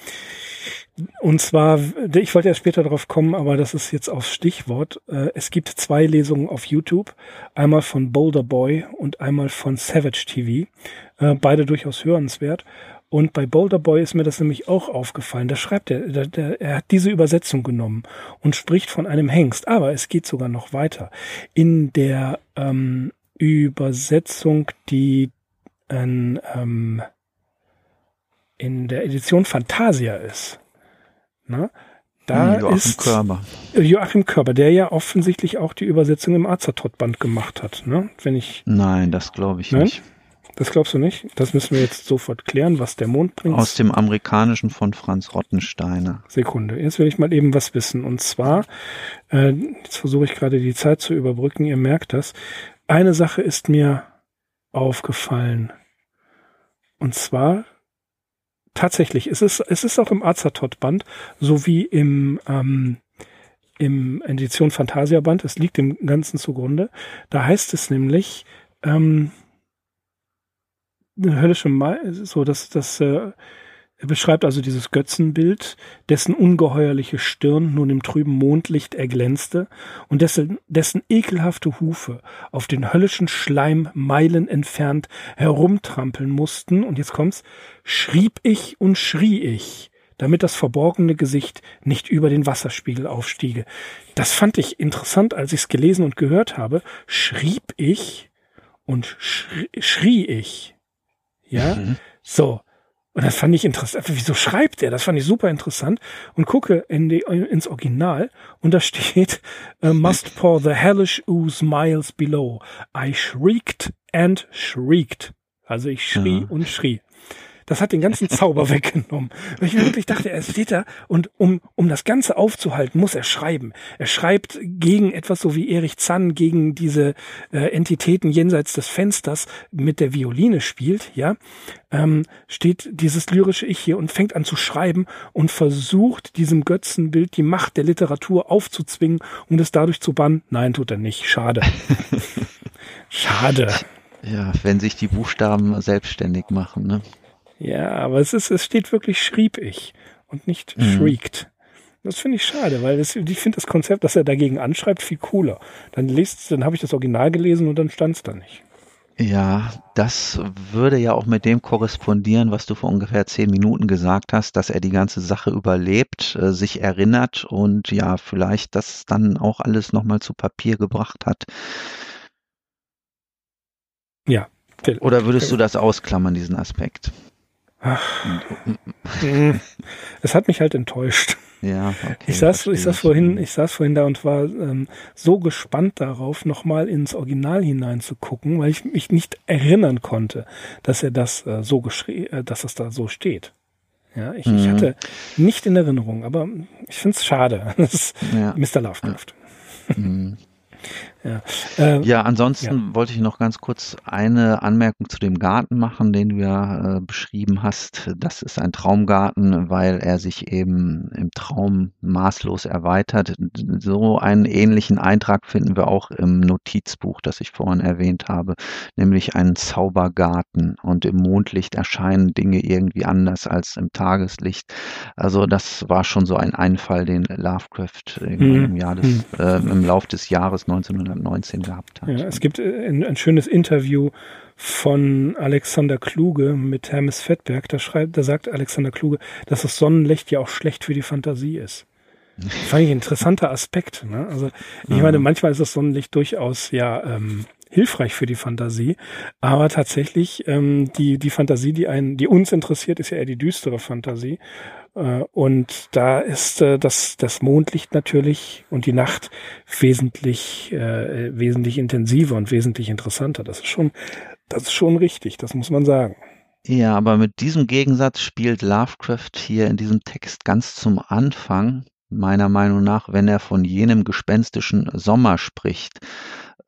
Und zwar, ich wollte ja später darauf kommen, aber das ist jetzt aufs Stichwort. Äh, Es gibt zwei Lesungen auf YouTube, einmal von Boulder Boy und einmal von Savage TV. Äh, Beide durchaus hörenswert. Und bei Boulder Boy ist mir das nämlich auch aufgefallen. Da schreibt er, der, der, er hat diese Übersetzung genommen und spricht von einem Hengst. Aber es geht sogar noch weiter. In der ähm, Übersetzung, die ähm, in der Edition Fantasia ist. Na, da Hm, Joachim ist Körber. Joachim Körber, der ja offensichtlich auch die Übersetzung im Azathoth-Band gemacht hat. Ne? Wenn ich, Nein, das glaube ich Nein? nicht. das glaubst du nicht? Das müssen wir jetzt sofort klären, was der Mond bringt. Aus dem Amerikanischen von Franz Rottensteiner. Sekunde. Jetzt will ich mal eben was wissen. Und zwar, äh, jetzt versuche ich gerade die Zeit zu überbrücken. Ihr merkt das. Eine Sache ist mir aufgefallen. Und zwar tatsächlich, es ist, es ist auch im Azathoth-Band sowie im, ähm, im Edition Fantasia-Band. Es liegt dem Ganzen zugrunde. Da heißt es nämlich, ähm, eine höllische Mal, so dass das äh, er beschreibt also dieses Götzenbild, dessen ungeheuerliche Stirn nun im trüben Mondlicht erglänzte und dessen, dessen ekelhafte Hufe auf den höllischen Schleim Meilen entfernt herumtrampeln mussten. Und jetzt kommt's, schrieb ich und schrie ich, damit das verborgene Gesicht nicht über den Wasserspiegel aufstiege. Das fand ich interessant, als ich es gelesen und gehört habe. Schrieb ich und schrie, schrie ich. Ja, Mhm. so. Und das fand ich interessant. Wieso schreibt er? Das fand ich super interessant. Und gucke in die, ins Original und da steht, uh, must pour the hellish ooze miles below. I shrieked and shrieked. Also ich schrie Ja. und schrie. Das hat den ganzen Zauber weggenommen. Weil ich mir wirklich dachte, er steht da und um, um das Ganze aufzuhalten, muss er schreiben. Er schreibt gegen etwas so wie Erich Zann gegen diese äh, Entitäten jenseits des Fensters mit der Violine spielt, ja, ähm, steht dieses lyrische Ich hier und fängt an zu schreiben und versucht diesem Götzenbild die Macht der Literatur aufzuzwingen und es dadurch zu bannen. Nein, tut er nicht. Schade. Schade. Ja, wenn sich die Buchstaben selbstständig machen, ne? Ja, aber es ist, es steht wirklich schrieb ich und nicht Mhm. shrieked. Das finde ich schade, weil das, ich finde das Konzept, dass er dagegen anschreibt, viel cooler. Dann lest, dann habe ich das Original gelesen und dann stand es da nicht. Ja, das würde ja auch mit dem korrespondieren, was du vor ungefähr zehn Minuten gesagt hast, dass er die ganze Sache überlebt, äh, sich erinnert und ja, vielleicht das dann auch alles nochmal zu Papier gebracht hat. Ja. Oder würdest du das ausklammern, diesen Aspekt? Es hat mich halt enttäuscht. Ja, okay. Ich saß, ich saß vorhin, ich saß vorhin da und war ähm, so gespannt darauf, nochmal ins Original hineinzugucken, weil ich mich nicht erinnern konnte, dass er das äh, so geschrieben, äh, dass es da so steht. Ja, ich, ich Mhm. hatte nicht in Erinnerung, aber ich finde es schade. Das ist Ja. Mr. Lovecraft. Mhm. Ja. Äh, Ja, ansonsten wollte ich noch ganz kurz eine Anmerkung zu dem Garten machen, den du ja äh, beschrieben hast. Das ist ein Traumgarten, weil er sich eben im Traum maßlos erweitert. So einen ähnlichen Eintrag finden wir auch im Notizbuch, das ich vorhin erwähnt habe, nämlich einen Zaubergarten. Und im Mondlicht erscheinen Dinge irgendwie anders als im Tageslicht. Also das war schon so ein Einfall, den Lovecraft irgendwann Hm, im Jahr des, äh, im Lauf des Jahres 1919 gehabt hat. Ja, es gibt äh, ein, ein schönes Interview von Alexander Kluge mit Hermes Fettberg. Da schreibt, da sagt Alexander Kluge, dass das Sonnenlicht ja auch schlecht für die Fantasie ist. Fand ich ein interessanter Aspekt. Ne? Also ich meine, manchmal ist das Sonnenlicht durchaus ja ähm, hilfreich für die Fantasie, aber tatsächlich ähm, die die Fantasie, die einen, die uns interessiert, ist ja eher die düstere Fantasie. Äh, und da ist äh, das, das Mondlicht natürlich und die Nacht wesentlich, äh, wesentlich intensiver und wesentlich interessanter. Das ist schon, das ist schon richtig, das muss man sagen. Ja, aber mit diesem Gegensatz spielt Lovecraft hier in diesem Text ganz zum Anfang, meiner Meinung nach, wenn er von jenem gespenstischen Sommer spricht.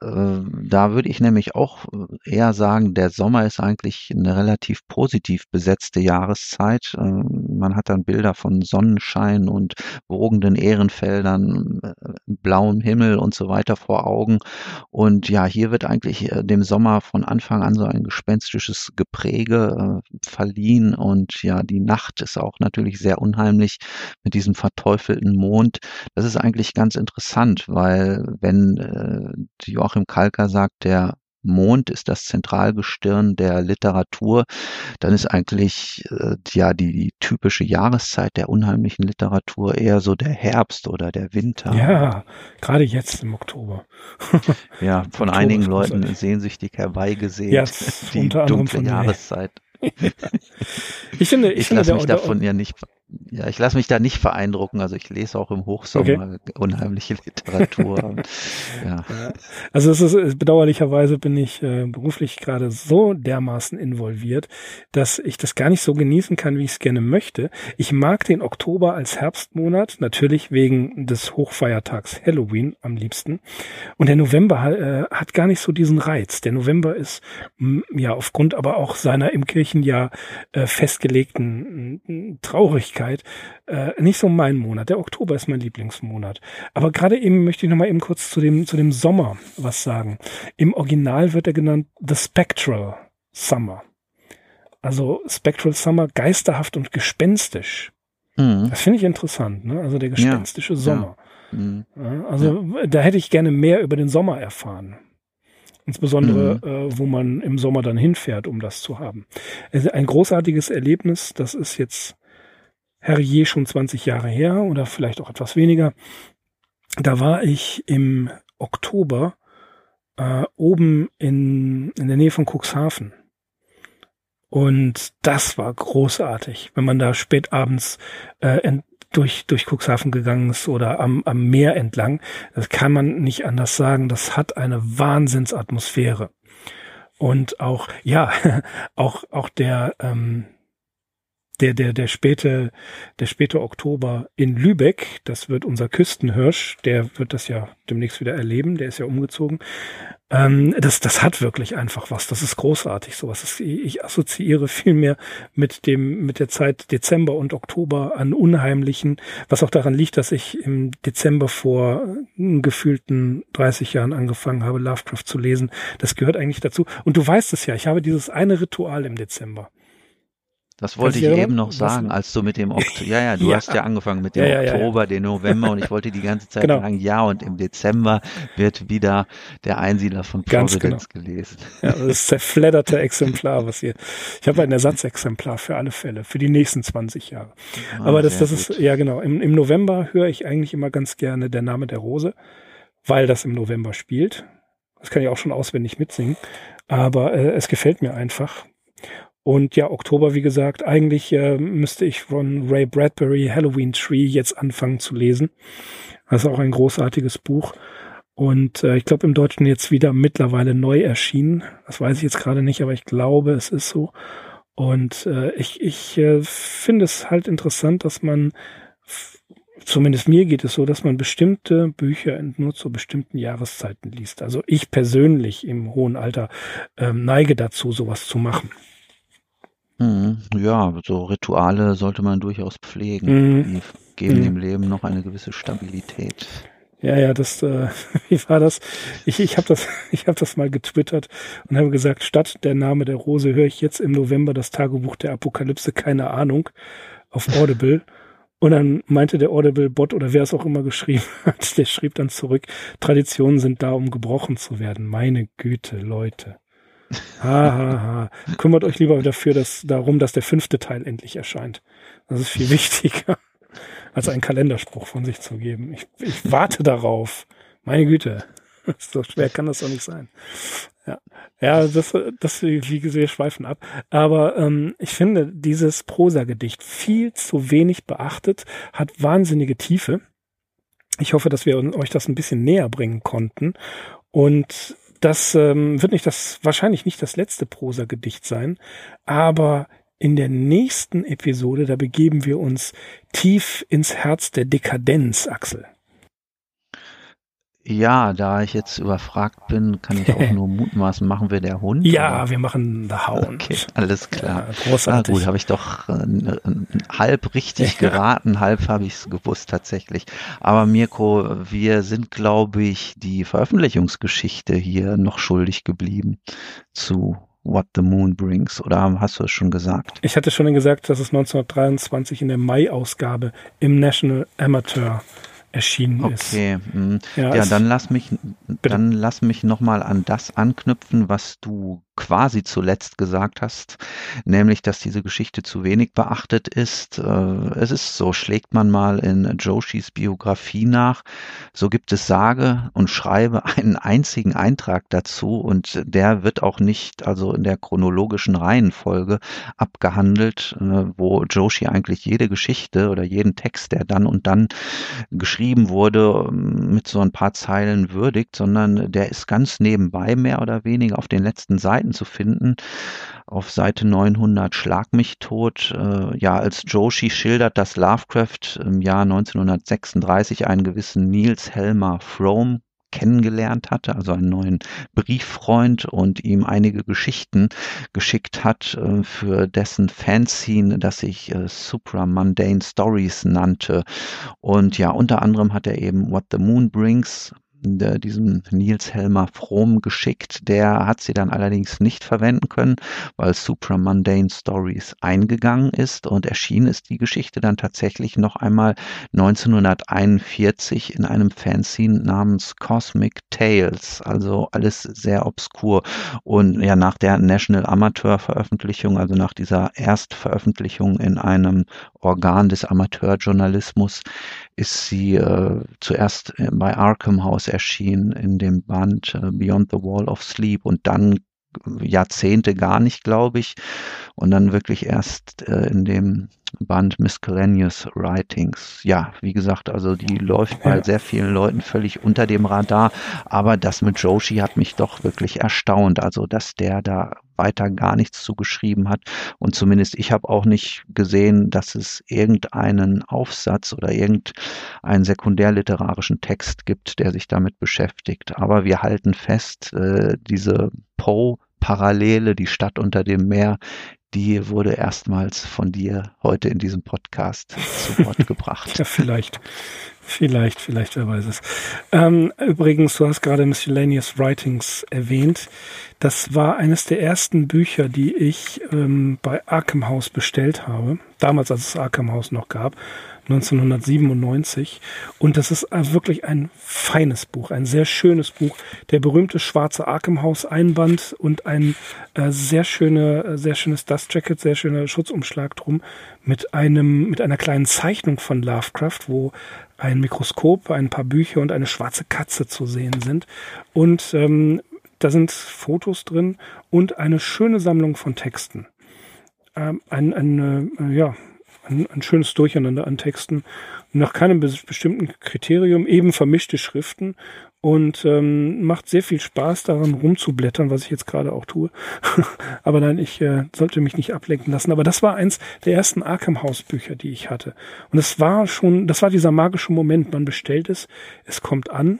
Äh, da würde ich nämlich auch äh, eher sagen, der Sommer ist eigentlich eine relativ positiv besetzte Jahreszeit. Äh, man hat dann Bilder von Sonnenschein und wogenden Ehrenfeldern, blauem Himmel und so weiter vor Augen. Und ja, hier wird eigentlich dem Sommer von Anfang an so ein gespenstisches Gepräge verliehen. Und ja, die Nacht ist auch natürlich sehr unheimlich mit diesem verteufelten Mond. Das ist eigentlich ganz interessant, weil wenn die Joachim Kalker sagt, der Mond ist das Zentralgestirn der Literatur, dann ist eigentlich äh, ja die, die, typische Jahreszeit der unheimlichen Literatur eher so der Herbst oder der Winter. Ja, gerade jetzt im Oktober. ja, von Oktober einigen Leuten sehnsüchtig herbeigesehen, ja, die dunkle Jahreszeit. ich finde, ich, ich lasse mich davon ja nicht ja, ich lasse mich da nicht beeindrucken. Also ich lese auch im Hochsommer okay. unheimliche Literatur. ja. Also es ist bedauerlicherweise bin ich äh, beruflich gerade so dermaßen involviert, dass ich das gar nicht so genießen kann, wie ich es gerne möchte. Ich mag den Oktober als Herbstmonat, natürlich wegen des Hochfeiertags Halloween am liebsten. Und der November äh, hat gar nicht so diesen Reiz. Der November ist ja aufgrund aber auch seiner im Kirchenjahr äh, festgelegten Traurigkeit Traurigkeit äh, nicht so mein Monat. Der Oktober ist mein Lieblingsmonat. Aber gerade eben möchte ich noch mal eben kurz zu dem, zu dem Sommer was sagen. Im Original wird er genannt The Spectral Summer. Also Spectral Summer, geisterhaft und gespenstisch. Mhm. Das finde ich interessant, ne? Also der gespenstische ja. Sommer. Ja. Mhm. Ja, also da hätte ich gerne mehr über den Sommer erfahren. Insbesondere, mhm. äh, wo man im Sommer dann hinfährt, um das zu haben. Also ein großartiges Erlebnis, das ist jetzt herrje schon 20 Jahre her oder vielleicht auch etwas weniger. Da war ich im Oktober äh, oben in, in der Nähe von Cuxhaven. Und das war großartig, wenn man da spät abends äh, durch, durch Cuxhaven gegangen ist oder am, am Meer entlang. Das kann man nicht anders sagen. Das hat eine Wahnsinnsatmosphäre. Und auch, ja, auch, auch der, ähm, der, der, der späte, der späte Oktober in Lübeck, das wird unser Küstenhirsch, der wird das ja demnächst wieder erleben, der ist ja umgezogen. Ähm, das, das hat wirklich einfach was. Das ist großartig, sowas. Das, ich assoziiere viel mehr mit dem, mit der Zeit Dezember und Oktober an Unheimlichen, was auch daran liegt, dass ich im Dezember vor gefühlten 30 Jahren angefangen habe, Lovecraft zu lesen. Das gehört eigentlich dazu. Und du weißt es ja, ich habe dieses eine Ritual im Dezember. Das wollte ich eben noch sagen, als du mit dem Oktober, ja, ja, du ja. hast ja angefangen mit dem ja, ja, Oktober, den November und ich wollte die ganze Zeit genau. sagen, ja, und im Dezember wird wieder der Einsiedler von Providence genau. gelesen. Ja, das zerfledderte Exemplar, was hier, ich habe ein Ersatzexemplar für alle Fälle, für die nächsten 20 Jahre. Ah, Aber das, das ist, ja genau, im, im November höre ich eigentlich immer ganz gerne der Name der Rose, weil das im November spielt. Das kann ich auch schon auswendig mitsingen. Aber äh, es gefällt mir einfach. Und ja, Oktober, wie gesagt, eigentlich äh, müsste ich von Ray Bradbury Halloween Tree jetzt anfangen zu lesen. Das ist auch ein großartiges Buch. Und äh, ich glaube im Deutschen jetzt wieder mittlerweile neu erschienen. Das weiß ich jetzt gerade nicht, aber ich glaube, es ist so. Und äh, ich, ich äh, finde es halt interessant, dass man, zumindest mir geht es so, dass man bestimmte Bücher nur zu bestimmten Jahreszeiten liest. Also ich persönlich im hohen Alter äh, neige dazu, sowas zu machen. Mhm. Ja, so Rituale sollte man durchaus pflegen. Mhm. Die geben mhm. dem Leben noch eine gewisse Stabilität. Ja, ja, das, äh, wie war das? Ich, ich habe das, ich habe das mal getwittert und habe gesagt, statt der Name der Rose höre ich jetzt im November das Tagebuch der Apokalypse, keine Ahnung, auf Audible. Und dann meinte der Audible-Bot oder wer es auch immer geschrieben hat, der schrieb dann zurück, Traditionen sind da, um gebrochen zu werden. Meine Güte, Leute. Ha, ha, ha. Kümmert euch lieber dafür, dass, darum, dass der fünfte Teil endlich erscheint. Das ist viel wichtiger, als einen Kalenderspruch von sich zu geben. Ich, ich warte darauf. Meine Güte. So schwer kann das doch nicht sein. Ja, ja das, das, wie gesagt, wir schweifen ab. Aber ähm, ich finde dieses Prosagedicht viel zu wenig beachtet, hat wahnsinnige Tiefe. Ich hoffe, dass wir euch das ein bisschen näher bringen konnten. Und das ähm, wird nicht das, wahrscheinlich nicht das letzte Prosagedicht sein, aber in der nächsten Episode, da begeben wir uns tief ins Herz der Dekadenz, Axel. Ja, da ich jetzt überfragt bin, kann ich auch nur mutmaßen, machen wir der Hund? Ja, oder? wir machen The Hound. Okay, alles klar. Ja, großartig. Ah, gut, habe ich doch äh, halb richtig ja. geraten, halb habe ich es gewusst tatsächlich. Aber Mirko, wir sind, glaube ich, die Veröffentlichungsgeschichte hier noch schuldig geblieben zu What the Moon Brings. Oder hast du es schon gesagt? Ich hatte schon gesagt, dass es 1923 in der Mai-Ausgabe im National Amateur erschienen okay. ist. Okay, hm. ja, ja dann lass mich, dann lass mich nochmal an das anknüpfen, was du quasi zuletzt gesagt hast, nämlich, dass diese Geschichte zu wenig beachtet ist. Äh, es ist so, schlägt man mal in Joshis Biografie nach, so gibt es sage und schreibe einen einzigen Eintrag dazu und der wird auch nicht, also in der chronologischen Reihenfolge abgehandelt, äh, wo Joshi eigentlich jede Geschichte oder jeden Text, der dann und dann geschrieben wurde, mit so ein paar Zeilen würdigt, sondern der ist ganz nebenbei mehr oder weniger auf den letzten Seiten Seiten zu finden. Auf Seite 900 Schlag mich tot. Äh, ja, als Joshi schildert, dass Lovecraft im Jahr 1936 einen gewissen Niels Helmer Frome kennengelernt hatte, also einen neuen Brieffreund und ihm einige Geschichten geschickt hat äh, für dessen Fanzine, das sich äh, Supramundane Stories nannte. Und ja, unter anderem hat er eben What the Moon Brings der, diesem Nils Helmer Fromm geschickt. Der hat sie dann allerdings nicht verwenden können, weil Supramundane Stories eingegangen ist und erschienen ist die Geschichte dann tatsächlich noch einmal 1941 in einem Fanzine namens Cosmic Tales. Also alles sehr obskur. Und ja, nach der National Amateur Veröffentlichung, also nach dieser Erstveröffentlichung in einem Organ des Amateurjournalismus, ist sie äh, zuerst bei Arkham House erschienen in dem Band äh, Beyond the Wall of Sleep und dann Jahrzehnte gar nicht, glaube ich. Und dann wirklich erst äh, in dem Band Miscellaneous Writings. Ja, wie gesagt, also die läuft bei sehr vielen Leuten völlig unter dem Radar. Aber das mit Joshi hat mich doch wirklich erstaunt. Also, dass der da weiter gar nichts zugeschrieben hat. Und zumindest ich habe auch nicht gesehen, dass es irgendeinen Aufsatz oder irgendeinen sekundärliterarischen Text gibt, der sich damit beschäftigt. Aber wir halten fest, äh, diese Poe Parallele, die Stadt unter dem Meer, die wurde erstmals von dir heute in diesem Podcast zu Wort gebracht. ja, vielleicht. Vielleicht, vielleicht, wer weiß es. Ähm, übrigens, du hast gerade Miscellaneous Writings erwähnt. Das war eines der ersten Bücher, die ich ähm, bei Arkham House bestellt habe. Damals, als es Arkham House noch gab. 1997. Und das ist äh, wirklich ein feines Buch, ein sehr schönes Buch. Der berühmte schwarze Arkham House Einband und ein äh, sehr schöne, äh, sehr schönes Dust Jacket, sehr schöner Schutzumschlag drum mit einem, mit einer kleinen Zeichnung von Lovecraft, wo ein Mikroskop, ein paar Bücher und eine schwarze Katze zu sehen sind. Und ähm, da sind Fotos drin und eine schöne Sammlung von Texten. Ähm, ein, ein, äh, ja, ein, ein schönes Durcheinander an Texten, nach keinem bestimmten Kriterium, eben vermischte Schriften und ähm, macht sehr viel Spaß daran rumzublättern, was ich jetzt gerade auch tue. aber nein, ich äh, sollte mich nicht ablenken lassen. Aber das war eins der ersten Arkham House Bücher, die ich hatte. Und es war schon, das war dieser magische Moment. Man bestellt es, es kommt an,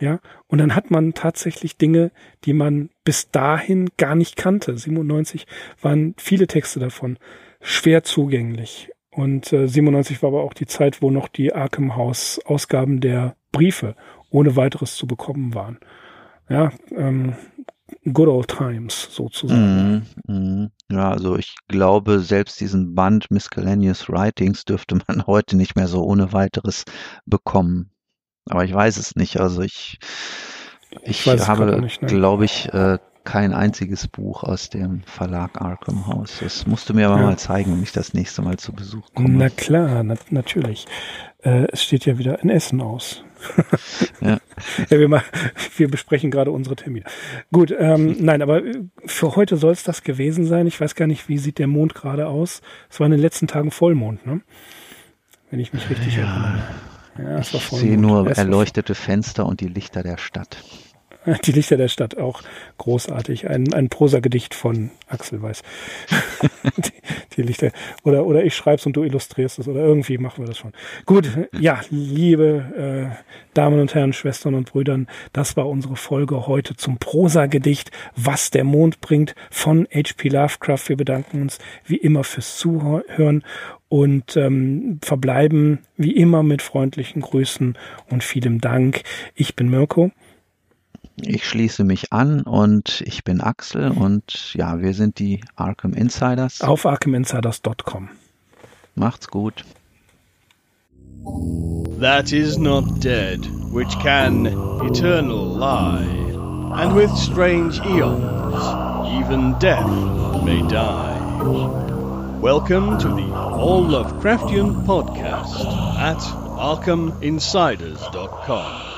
ja, und dann hat man tatsächlich Dinge, die man bis dahin gar nicht kannte. 97 waren viele Texte davon schwer zugänglich. Und äh, 97 war aber auch die Zeit, wo noch die Arkham House Ausgaben der Briefe ohne weiteres zu bekommen waren. Ja, ähm, good old times sozusagen. Mm, mm. Ja, also ich glaube, selbst diesen Band Miscellaneous Writings dürfte man heute nicht mehr so ohne weiteres bekommen. Aber ich weiß es nicht. Also ich, ich, ich habe, glaube ich, äh, kein einziges Buch aus dem Verlag Arkham House. Das musst du mir aber ja. mal zeigen, wenn ich das nächste Mal zu Besuch komme. Na klar, na, natürlich. Äh, es steht ja wieder in Essen aus. ja. ja wir, mal, wir besprechen gerade unsere Termine. Gut, ähm, nein, aber für heute soll es das gewesen sein. Ich weiß gar nicht, wie sieht der Mond gerade aus. Es war in den letzten Tagen Vollmond, ne? Wenn ich mich richtig ja. erinnere. Ja. Ich sehe nur erleuchtete Fenster und die Lichter der Stadt. Die Lichter der Stadt, auch großartig. Ein, ein Prosagedicht von Axel Weiß. die, die, Lichter. Oder, oder ich schreib's und du illustrierst es. Oder irgendwie machen wir das schon. Gut, ja, liebe äh, Damen und Herren, Schwestern und Brüdern, das war unsere Folge heute zum Prosagedicht, was der Mond bringt von H.P. Lovecraft. Wir bedanken uns wie immer fürs Zuhören und ähm, verbleiben wie immer mit freundlichen Grüßen und vielem Dank. Ich bin Mirko. Ich schließe mich an und ich bin Axel und ja, wir sind die Arkham Insiders. Auf arkhaminsiders.com. Macht's gut. That is not dead, which can eternal lie, and with strange eons, even death may die. Welcome to the All Lovecraftian podcast at ArkhamInsiders.com.